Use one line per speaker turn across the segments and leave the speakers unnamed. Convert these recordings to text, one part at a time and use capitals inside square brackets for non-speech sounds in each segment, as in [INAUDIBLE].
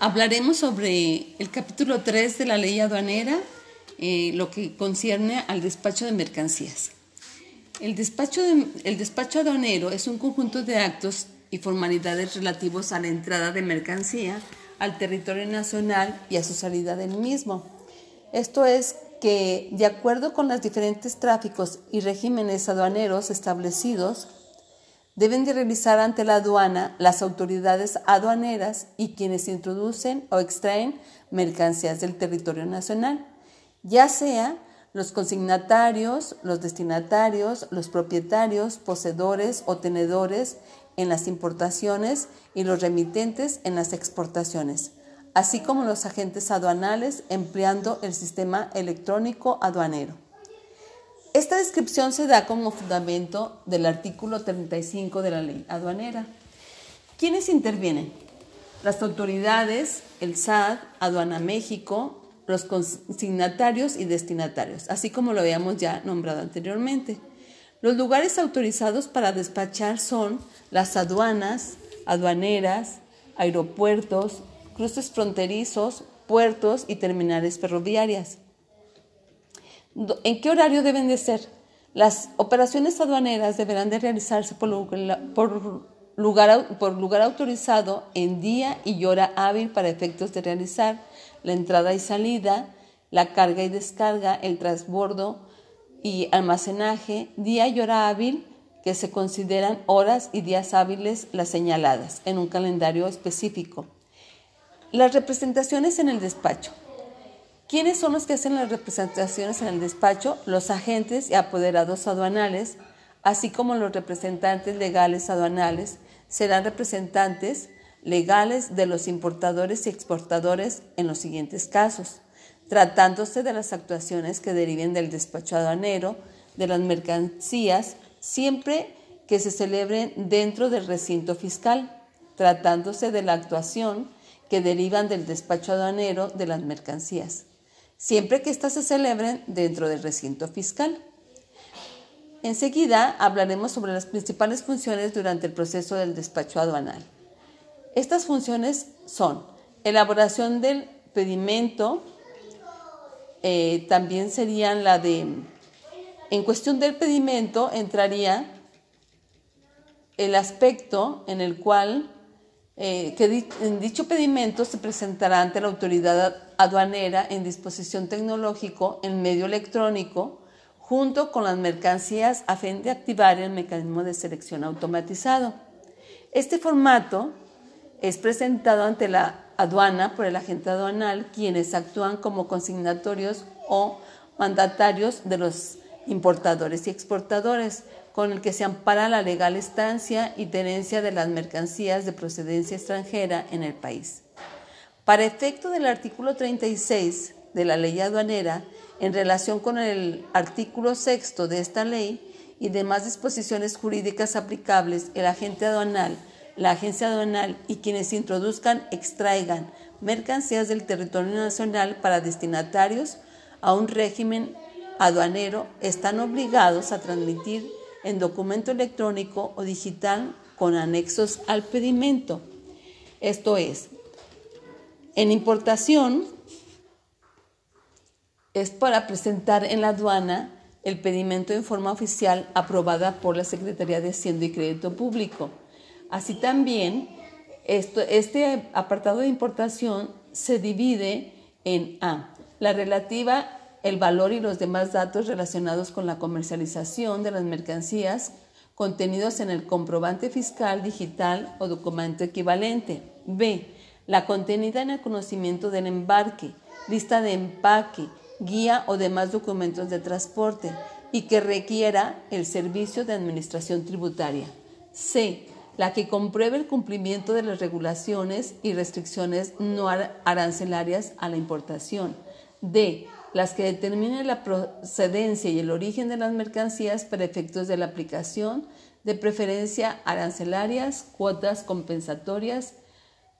Hablaremos sobre el capítulo 3 de la ley aduanera, eh, lo que concierne al despacho de mercancías. El despacho, el despacho aduanero es un conjunto de actos y formalidades relativos a la entrada de mercancía al territorio nacional y a su salida del mismo. Esto es que, de acuerdo con los diferentes tráficos y regímenes aduaneros establecidos, deben de realizar ante la aduana las autoridades aduaneras y quienes introducen o extraen mercancías del territorio nacional, ya sea los consignatarios, los destinatarios, los propietarios, poseedores o tenedores en las importaciones y los remitentes en las exportaciones, así como los agentes aduanales empleando el sistema electrónico aduanero. Esta descripción se da como fundamento del artículo 35 de la ley aduanera. ¿Quiénes intervienen? Las autoridades, el SAT, Aduana México, los consignatarios y destinatarios, así como lo habíamos ya nombrado anteriormente. Los lugares autorizados para despachar son las aduanas, aduaneras, aeropuertos, cruces fronterizos, puertos y terminales ferroviarias. ¿En qué horario deben de ser? Las operaciones aduaneras deberán de realizarse por, lugar, por lugar autorizado en día y hora hábil para efectos de realizar la entrada y salida, la carga y descarga, el transbordo y almacenaje, día y hora hábil que se consideran horas y días hábiles las señaladas en un calendario específico. Las representaciones en el despacho. ¿Quiénes son los que hacen las representaciones en el despacho? Los agentes y apoderados aduanales, así como los representantes legales aduanales, serán representantes legales de los importadores y exportadores en los siguientes casos, tratándose de las actuaciones que deriven del despacho aduanero, de las mercancías, siempre que se celebren dentro del recinto fiscal, tratándose de la actuación que derivan del despacho aduanero de las mercancías siempre que éstas se celebren dentro del recinto fiscal. Enseguida hablaremos sobre las principales funciones durante el proceso del despacho aduanal. Estas funciones son elaboración del pedimento, eh, también serían la de, en cuestión del pedimento entraría el aspecto en el cual eh, que en dicho pedimento se presentará ante la autoridad aduanera en disposición tecnológico en medio electrónico junto con las mercancías a fin de activar el mecanismo de selección automatizado. Este formato es presentado ante la aduana por el agente aduanal, quienes actúan como consignatorios o mandatarios de los importadores y exportadores, con el que se ampara la legal estancia y tenencia de las mercancías de procedencia extranjera en el país. Para efecto del artículo 36 de la ley aduanera, en relación con el artículo sexto de esta ley y demás disposiciones jurídicas aplicables, el agente aduanal, la agencia aduanal y quienes introduzcan, extraigan mercancías del territorio nacional para destinatarios a un régimen aduanero están obligados a transmitir en documento electrónico o digital con anexos al pedimento. Esto es, en importación es para presentar en la aduana el pedimento en forma oficial aprobada por la Secretaría de Hacienda y Crédito Público. Así también, esto, este apartado de importación se divide en A, la relativa el valor y los demás datos relacionados con la comercialización de las mercancías contenidos en el comprobante fiscal digital o documento equivalente. B. La contenida en el conocimiento del embarque, lista de empaque, guía o demás documentos de transporte y que requiera el servicio de administración tributaria. C. La que compruebe el cumplimiento de las regulaciones y restricciones no arancelarias a la importación. D las que determinen la procedencia y el origen de las mercancías para efectos de la aplicación de preferencia arancelarias, cuotas compensatorias,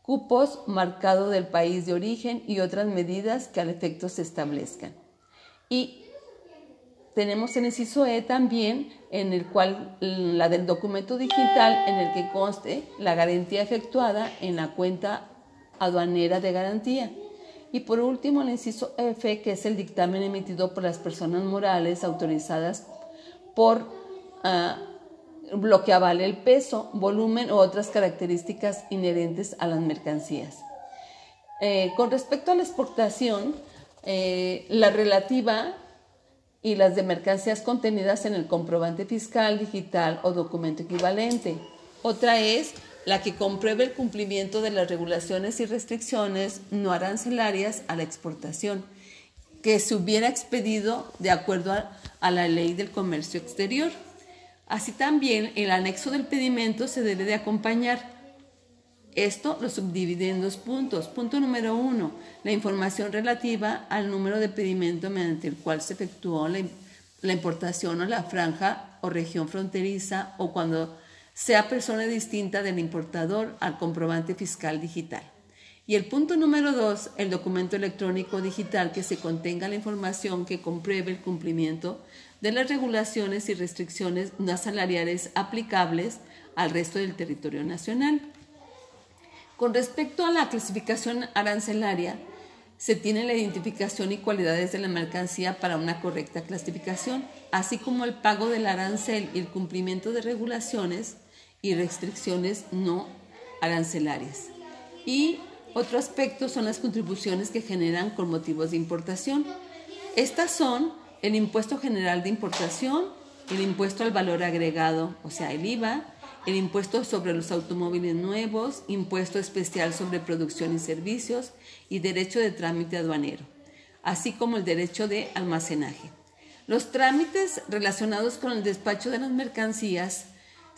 cupos marcado del país de origen y otras medidas que al efecto se establezcan. Y tenemos el inciso E también, en el cual la del documento digital en el que conste la garantía efectuada en la cuenta aduanera de garantía. Y por último, el inciso F, que es el dictamen emitido por las personas morales autorizadas por ah, lo que avale el peso, volumen u otras características inherentes a las mercancías. Eh, con respecto a la exportación, eh, la relativa y las de mercancías contenidas en el comprobante fiscal digital o documento equivalente. Otra es la que compruebe el cumplimiento de las regulaciones y restricciones no arancelarias a la exportación que se hubiera expedido de acuerdo a la ley del comercio exterior. Así también el anexo del pedimento se debe de acompañar esto lo subdivide en dos puntos. Punto número uno, la información relativa al número de pedimento mediante el cual se efectuó la, la importación a la franja o región fronteriza o cuando sea persona distinta del importador al comprobante fiscal digital. Y el punto número dos, el documento electrónico digital que se contenga la información que compruebe el cumplimiento de las regulaciones y restricciones no salariales aplicables al resto del territorio nacional. Con respecto a la clasificación arancelaria, se tiene la identificación y cualidades de la mercancía para una correcta clasificación, así como el pago del arancel y el cumplimiento de regulaciones y restricciones no arancelarias. Y otro aspecto son las contribuciones que generan con motivos de importación. Estas son el impuesto general de importación, el impuesto al valor agregado, o sea, el IVA, el impuesto sobre los automóviles nuevos, impuesto especial sobre producción y servicios y derecho de trámite aduanero, así como el derecho de almacenaje. Los trámites relacionados con el despacho de las mercancías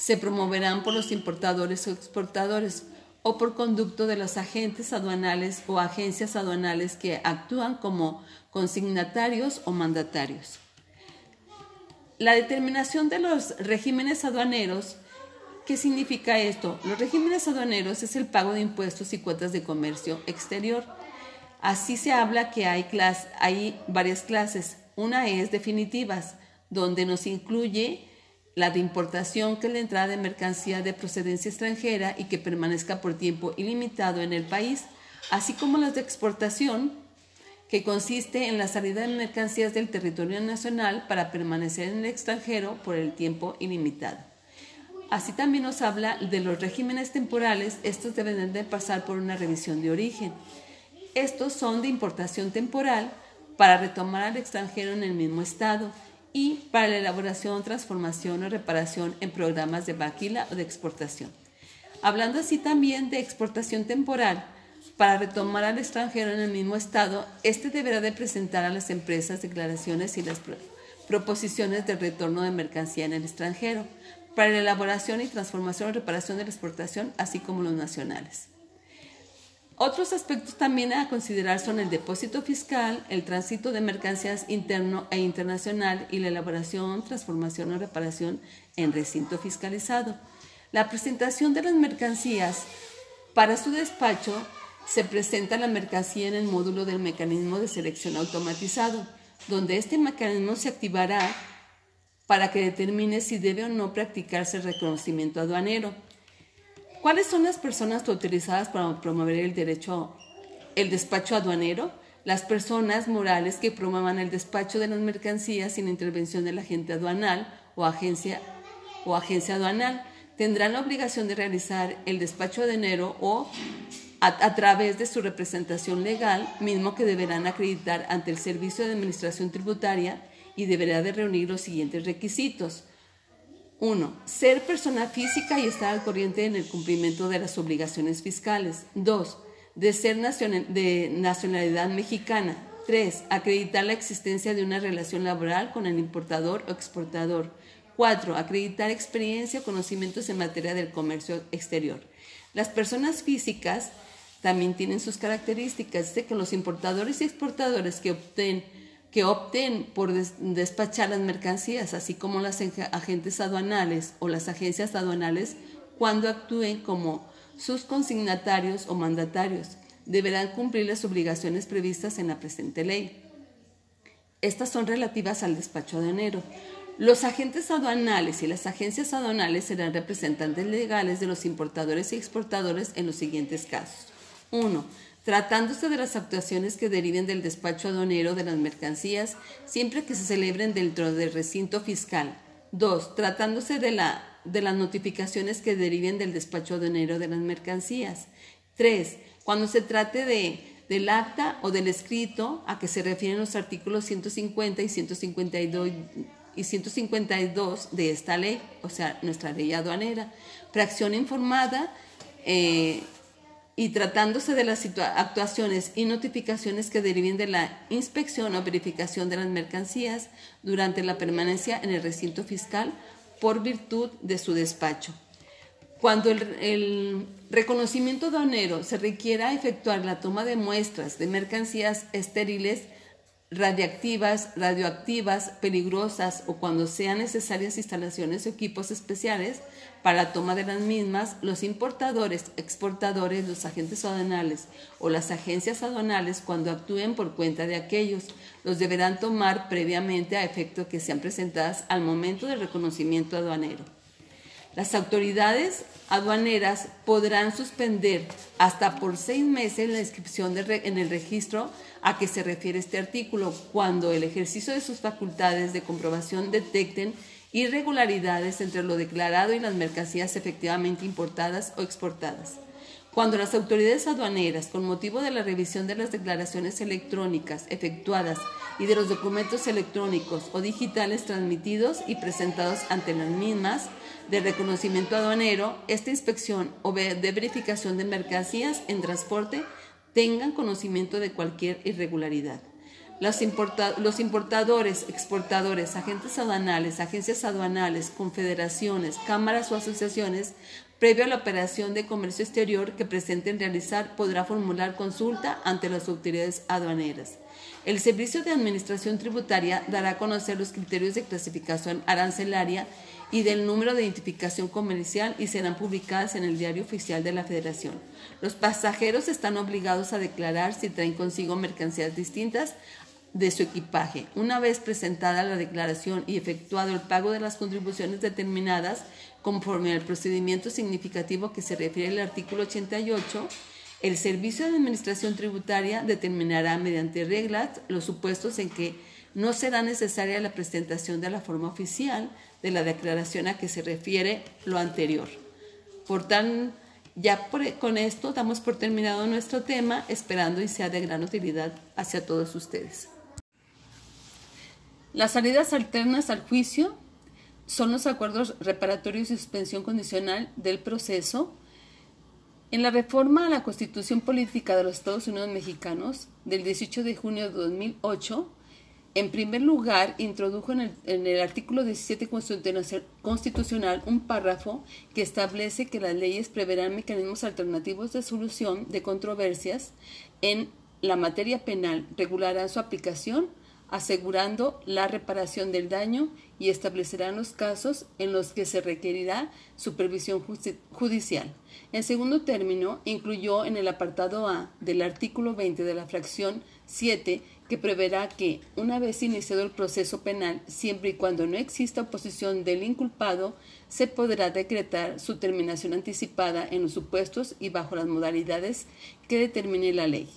se promoverán por los importadores o exportadores o por conducto de los agentes aduanales o agencias aduanales que actúan como consignatarios o mandatarios. La determinación de los regímenes aduaneros ¿Qué significa esto? Los regímenes aduaneros es el pago de impuestos y cuotas de comercio exterior. Así se habla que hay, varias clases. Una es definitivas, donde nos incluye la de importación, que es la entrada de mercancía de procedencia extranjera y que permanezca por tiempo ilimitado en el país, así como las de exportación, que consiste en la salida de mercancías del territorio nacional para permanecer en el extranjero por el tiempo ilimitado. Así también nos habla de los regímenes temporales, estos deben de pasar por una revisión de origen. Estos son de importación temporal para retomar al extranjero en el mismo estado y para la elaboración, transformación o reparación en programas de vaquila o de exportación. Hablando así también de exportación temporal, para retomar al extranjero en el mismo estado, este deberá de presentar a las empresas declaraciones y las proposiciones de retorno de mercancía en el extranjero para la elaboración y transformación o reparación de la exportación, así como los nacionales. Otros aspectos también a considerar son el depósito fiscal, el tránsito de mercancías interno e internacional y la elaboración, transformación o reparación en recinto fiscalizado. La presentación de las mercancías para su despacho se presenta la mercancía en el módulo del mecanismo de selección automatizado, donde este mecanismo se activará para que determine si debe o no practicarse el reconocimiento aduanero. ¿Cuáles son las personas autorizadas para promover el derecho, el despacho aduanero? Las personas morales que promuevan el despacho de las mercancías sin intervención del agente aduanal o agencia, o agencia aduanal tendrán la obligación de realizar el despacho aduanero o a, través de su representación legal, mismo que deberán acreditar ante el Servicio de Administración Tributaria y deberá de reunir los siguientes requisitos. 1. Ser persona física y estar al corriente en el cumplimiento de las obligaciones fiscales. 2. De ser de nacionalidad mexicana. 3. Acreditar la existencia de una relación laboral con el importador o exportador. 4. Acreditar experiencia o conocimientos en materia del comercio exterior. Las personas físicas también tienen sus características. de que los importadores y exportadores que obtienen que opten por despachar las mercancías, así como las agentes aduanales o las agencias aduanales, cuando actúen como sus consignatarios o mandatarios, deberán cumplir las obligaciones previstas en la presente ley. Estas son relativas al despacho aduanero. Los agentes aduanales y las agencias aduanales serán representantes legales de los importadores y exportadores en los siguientes casos. 1. Tratándose de las actuaciones que deriven del despacho aduanero de las mercancías, siempre que se celebren dentro del recinto fiscal. 2. Tratándose de, la, de las notificaciones que deriven del despacho aduanero de las mercancías. 3. Cuando se trate de, del acta o del escrito a que se refieren los artículos 150 y 152 y 152 de esta ley, o sea, nuestra ley aduanera. Fracción informada eh, y tratándose de las actuaciones y notificaciones que deriven de la inspección o verificación de las mercancías durante la permanencia en el recinto fiscal por virtud de su despacho. Cuando el, reconocimiento aduanero se requiera efectuar la toma de muestras de mercancías estériles, radiactivas, radioactivas, peligrosas o cuando sean necesarias instalaciones o equipos especiales para la toma de las mismas, los importadores, exportadores, los agentes aduanales o las agencias aduanales, cuando actúen por cuenta de aquellos, los deberán tomar previamente a efecto que sean presentadas al momento del reconocimiento aduanero. Las autoridades aduaneras podrán suspender hasta por seis meses la inscripción en el registro a que se refiere este artículo cuando el ejercicio de sus facultades de comprobación detecten irregularidades entre lo declarado y las mercancías efectivamente importadas o exportadas. Cuando las autoridades aduaneras, con motivo de la revisión de las declaraciones electrónicas efectuadas y de los documentos electrónicos o digitales transmitidos y presentados ante las mismas, de reconocimiento aduanero, esta inspección o de verificación de mercancías en transporte tengan conocimiento de cualquier irregularidad. Los, importadores, exportadores, agentes aduanales, agencias aduanales, confederaciones, cámaras o asociaciones, previo a la operación de comercio exterior que presenten realizar, podrá formular consulta ante las autoridades aduaneras. El Servicio de Administración Tributaria dará a conocer los criterios de clasificación arancelaria y del número de identificación comercial y serán publicadas en el Diario Oficial de la Federación. Los pasajeros están obligados a declarar si traen consigo mercancías distintas de su equipaje. Una vez presentada la declaración y efectuado el pago de las contribuciones determinadas conforme al procedimiento significativo que se refiere al artículo 88, el Servicio de Administración Tributaria determinará mediante reglas los supuestos en que no será necesaria la presentación de la forma oficial de la declaración a que se refiere lo anterior. Por tan, ya con esto damos por terminado nuestro tema, esperando y sea de gran utilidad hacia todos ustedes. Las salidas alternas al juicio son los acuerdos reparatorios y suspensión condicional del proceso. En la reforma a la Constitución Política de los Estados Unidos Mexicanos del 18 de junio de 2008, en primer lugar, introdujo en el, artículo 17 constitucional un párrafo que establece que las leyes preverán mecanismos alternativos de solución de controversias en la materia penal, regularán su aplicación, asegurando la reparación del daño y establecerán los casos en los que se requerirá supervisión judicial. En segundo término, incluyó en el apartado A del artículo 20 de la fracción 7 que preverá que, una vez iniciado el proceso penal, siempre y cuando no exista oposición del inculpado, se podrá decretar su terminación anticipada en los supuestos y bajo las modalidades que determine la ley.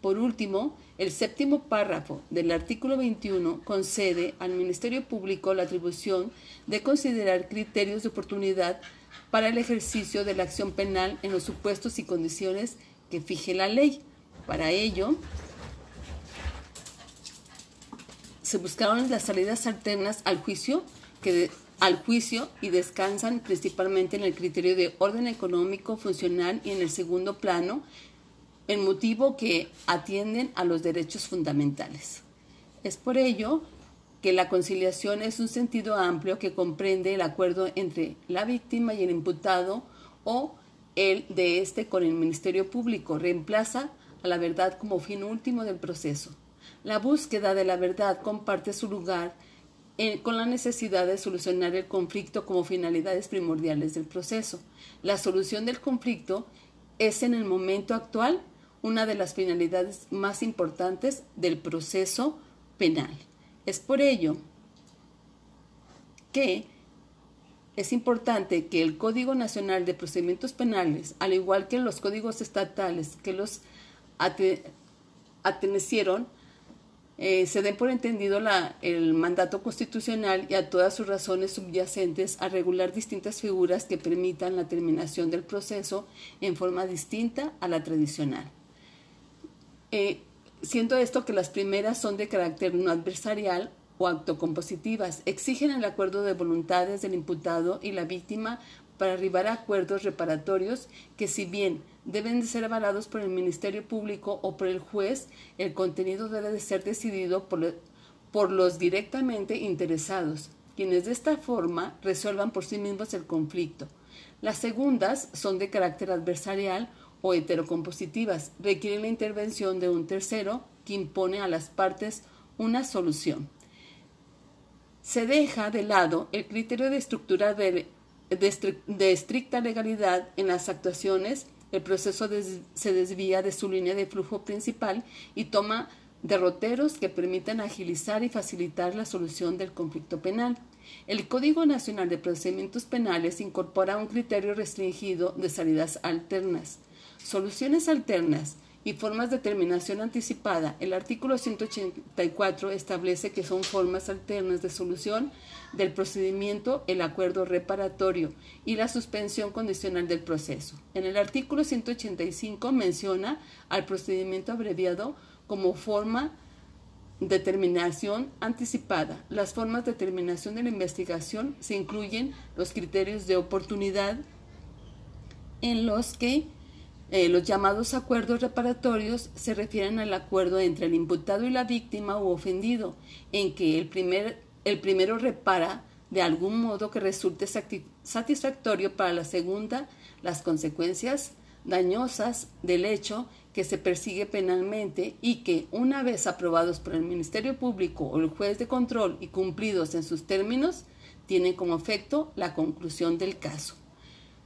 Por último, el séptimo párrafo del artículo 21 concede al Ministerio Público la atribución de considerar criterios de oportunidad para el ejercicio de la acción penal en los supuestos y condiciones que fije la ley. Para ello, se buscaron las salidas alternas al juicio, que al juicio y descansan principalmente en el criterio de orden económico funcional y en el segundo plano, el motivo que atienden a los derechos fundamentales. Es por ello que la conciliación es un sentido amplio que comprende el acuerdo entre la víctima y el imputado o el de este con el Ministerio Público. Reemplaza a la verdad como fin último del proceso. La búsqueda de la verdad comparte su lugar con la necesidad de solucionar el conflicto como finalidades primordiales del proceso. La solución del conflicto es en el momento actual una de las finalidades más importantes del proceso penal. Es por ello que es importante que el Código Nacional de Procedimientos Penales, al igual que los códigos estatales que los atenecieron, eh, se den por entendido el mandato constitucional y a todas sus razones subyacentes a regular distintas figuras que permitan la terminación del proceso en forma distinta a la tradicional. Eh, siendo esto que las primeras son de carácter no adversarial o actocompositivas, exigen el acuerdo de voluntades del imputado y la víctima para arribar a acuerdos reparatorios que si bien deben de ser avalados por el Ministerio Público o por el juez, el contenido debe de ser decidido por, por los directamente interesados, quienes de esta forma resuelvan por sí mismos el conflicto. Las segundas son de carácter adversarial o heterocompositivas, requieren la intervención de un tercero que impone a las partes una solución. Se deja de lado el criterio de estructura de de, estricta legalidad en las actuaciones, el proceso se desvía de su línea de flujo principal y toma derroteros que permiten agilizar y facilitar la solución del conflicto penal. El Código Nacional de Procedimientos Penales incorpora un criterio restringido de salidas alternas. Soluciones alternas y formas de terminación anticipada. El artículo 184 establece que son formas alternas de solución del procedimiento el acuerdo reparatorio y la suspensión condicional del proceso. En el artículo 185 menciona al procedimiento abreviado como forma de terminación anticipada. Las formas de terminación de la investigación se incluyen los criterios de oportunidad en los que eh, los llamados acuerdos reparatorios se refieren al acuerdo entre el imputado y la víctima o ofendido, en que el, primer, el primero repara de algún modo que resulte satisfactorio para la segunda las consecuencias dañosas del hecho que se persigue penalmente y que, una vez aprobados por el Ministerio Público o el juez de control y cumplidos en sus términos, tienen como efecto la conclusión del caso.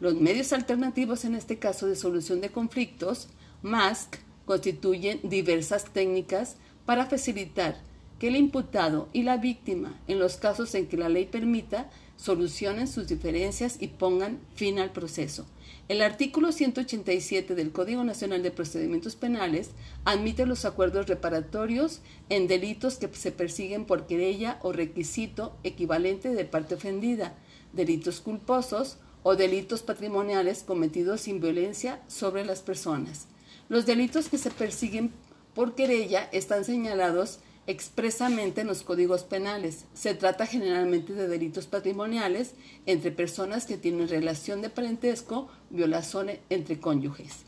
Los medios alternativos en este caso de solución de conflictos, MASC, constituyen diversas técnicas para facilitar que el imputado y la víctima, en los casos en que la ley permita, solucionen sus diferencias y pongan fin al proceso. El artículo 187 del Código Nacional de Procedimientos Penales admite los acuerdos reparatorios en delitos que se persiguen por querella o requisito equivalente de parte ofendida, delitos culposos o delitos patrimoniales cometidos sin violencia sobre las personas. Los delitos que se persiguen por querella están señalados expresamente en los códigos penales. Se trata generalmente de delitos patrimoniales entre personas que tienen relación de parentesco, violación entre cónyuges.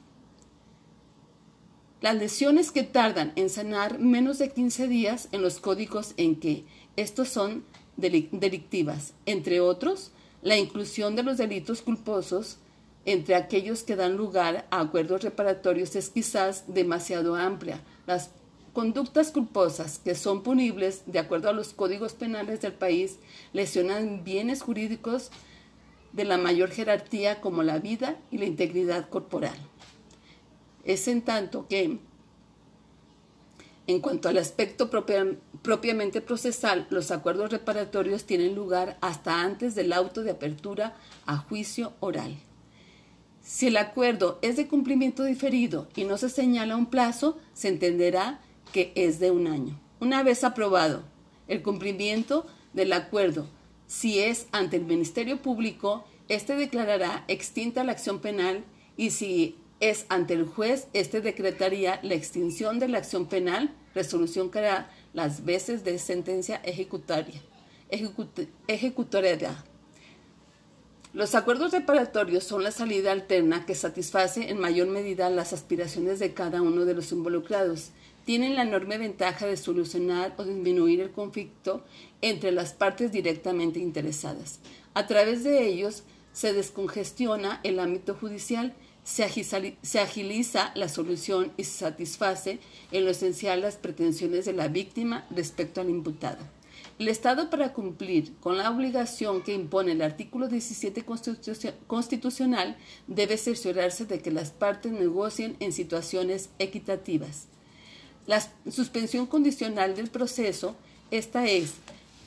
Las lesiones que tardan en sanar menos de 15 días en los códigos en que estos son delictivas, entre otros, la inclusión de los delitos culposos entre aquellos que dan lugar a acuerdos reparatorios es quizás demasiado amplia. Las conductas culposas que son punibles de acuerdo a los códigos penales del país lesionan bienes jurídicos de la mayor jerarquía como la vida y la integridad corporal. Es en tanto que en cuanto al aspecto propiamente procesal, los acuerdos reparatorios tienen lugar hasta antes del auto de apertura a juicio oral. Si el acuerdo es de cumplimiento diferido y no se señala un plazo, se entenderá que es de un año. Una vez aprobado el cumplimiento del acuerdo, si es ante el Ministerio Público, éste declarará extinta la acción penal y si es ante el juez, este decretaría la extinción de la acción penal, resolución que hará las veces de sentencia ejecutaria. ejecutoria. Los acuerdos reparatorios son la salida alterna que satisface en mayor medida las aspiraciones de cada uno de los involucrados. Tienen la enorme ventaja de solucionar o disminuir el conflicto entre las partes directamente interesadas. A través de ellos se descongestiona el ámbito judicial se agiliza la solución y se satisface en lo esencial las pretensiones de la víctima respecto al imputado. El Estado, para cumplir con la obligación que impone el artículo 17 constitucional, debe cerciorarse de que las partes negocien en situaciones equitativas. La suspensión condicional del proceso, esta es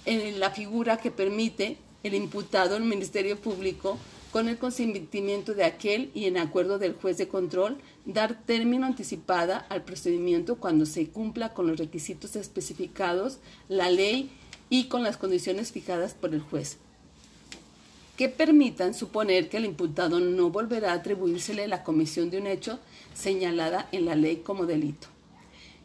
la figura que permite el imputado el Ministerio Público con el consentimiento de aquel y en acuerdo del juez de control, dar término anticipada al procedimiento cuando se cumpla con los requisitos especificados, la ley y con las condiciones fijadas por el juez, que permitan suponer que el imputado no volverá a atribuírsele la comisión de un hecho señalada en la ley como delito.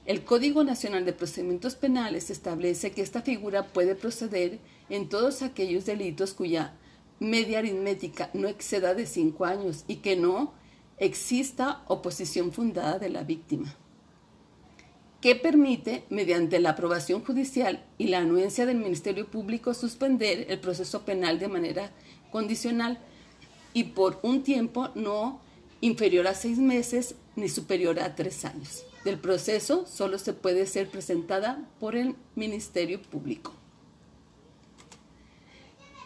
El Código Nacional de Procedimientos Penales establece que esta figura puede proceder en todos aquellos delitos cuya media aritmética no exceda de cinco años y que no exista oposición fundada de la víctima, que permite, mediante la aprobación judicial y la anuencia del Ministerio Público, suspender el proceso penal de manera condicional y por un tiempo no inferior a seis meses ni superior a tres años. Del proceso solo se puede ser presentada por el Ministerio Público.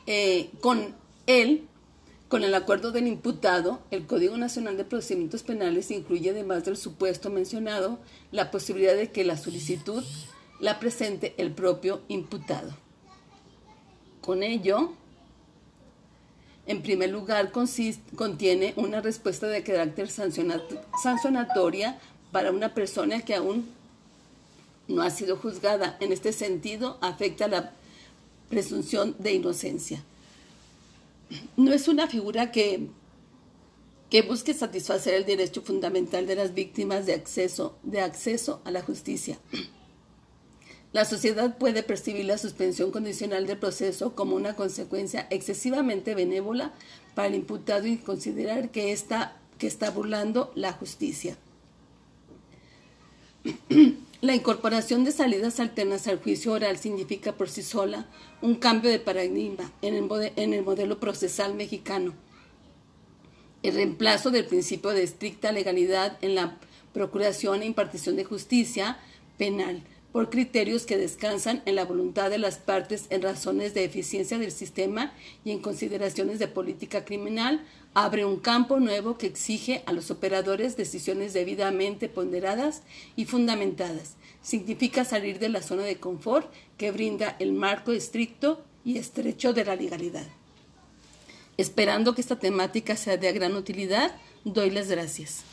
Eh, con él, con el acuerdo del imputado, el Código Nacional de Procedimientos Penales incluye, además del supuesto mencionado, la posibilidad de que la solicitud la presente el propio imputado. Con ello, en primer lugar, contiene una respuesta de carácter sancionatoria para una persona que aún no ha sido juzgada. En este sentido, afecta la presunción de inocencia no es una figura que, que busque satisfacer el derecho fundamental de las víctimas de acceso, de acceso a la justicia. La sociedad puede percibir la suspensión condicional del proceso como una consecuencia excesivamente benévola para el imputado y considerar que está, que está burlando la justicia. [CLEARS THROAT] La incorporación de salidas alternas al juicio oral significa por sí sola un cambio de paradigma en el, modelo procesal mexicano. El reemplazo del principio de estricta legalidad en la procuración e impartición de justicia penal por criterios que descansan en la voluntad de las partes en razones de eficiencia del sistema y en consideraciones de política criminal, abre un campo nuevo que exige a los operadores decisiones debidamente ponderadas y fundamentadas. Significa salir de la zona de confort que brinda el marco estricto y estrecho de la legalidad. Esperando que esta temática sea de gran utilidad, doy las gracias.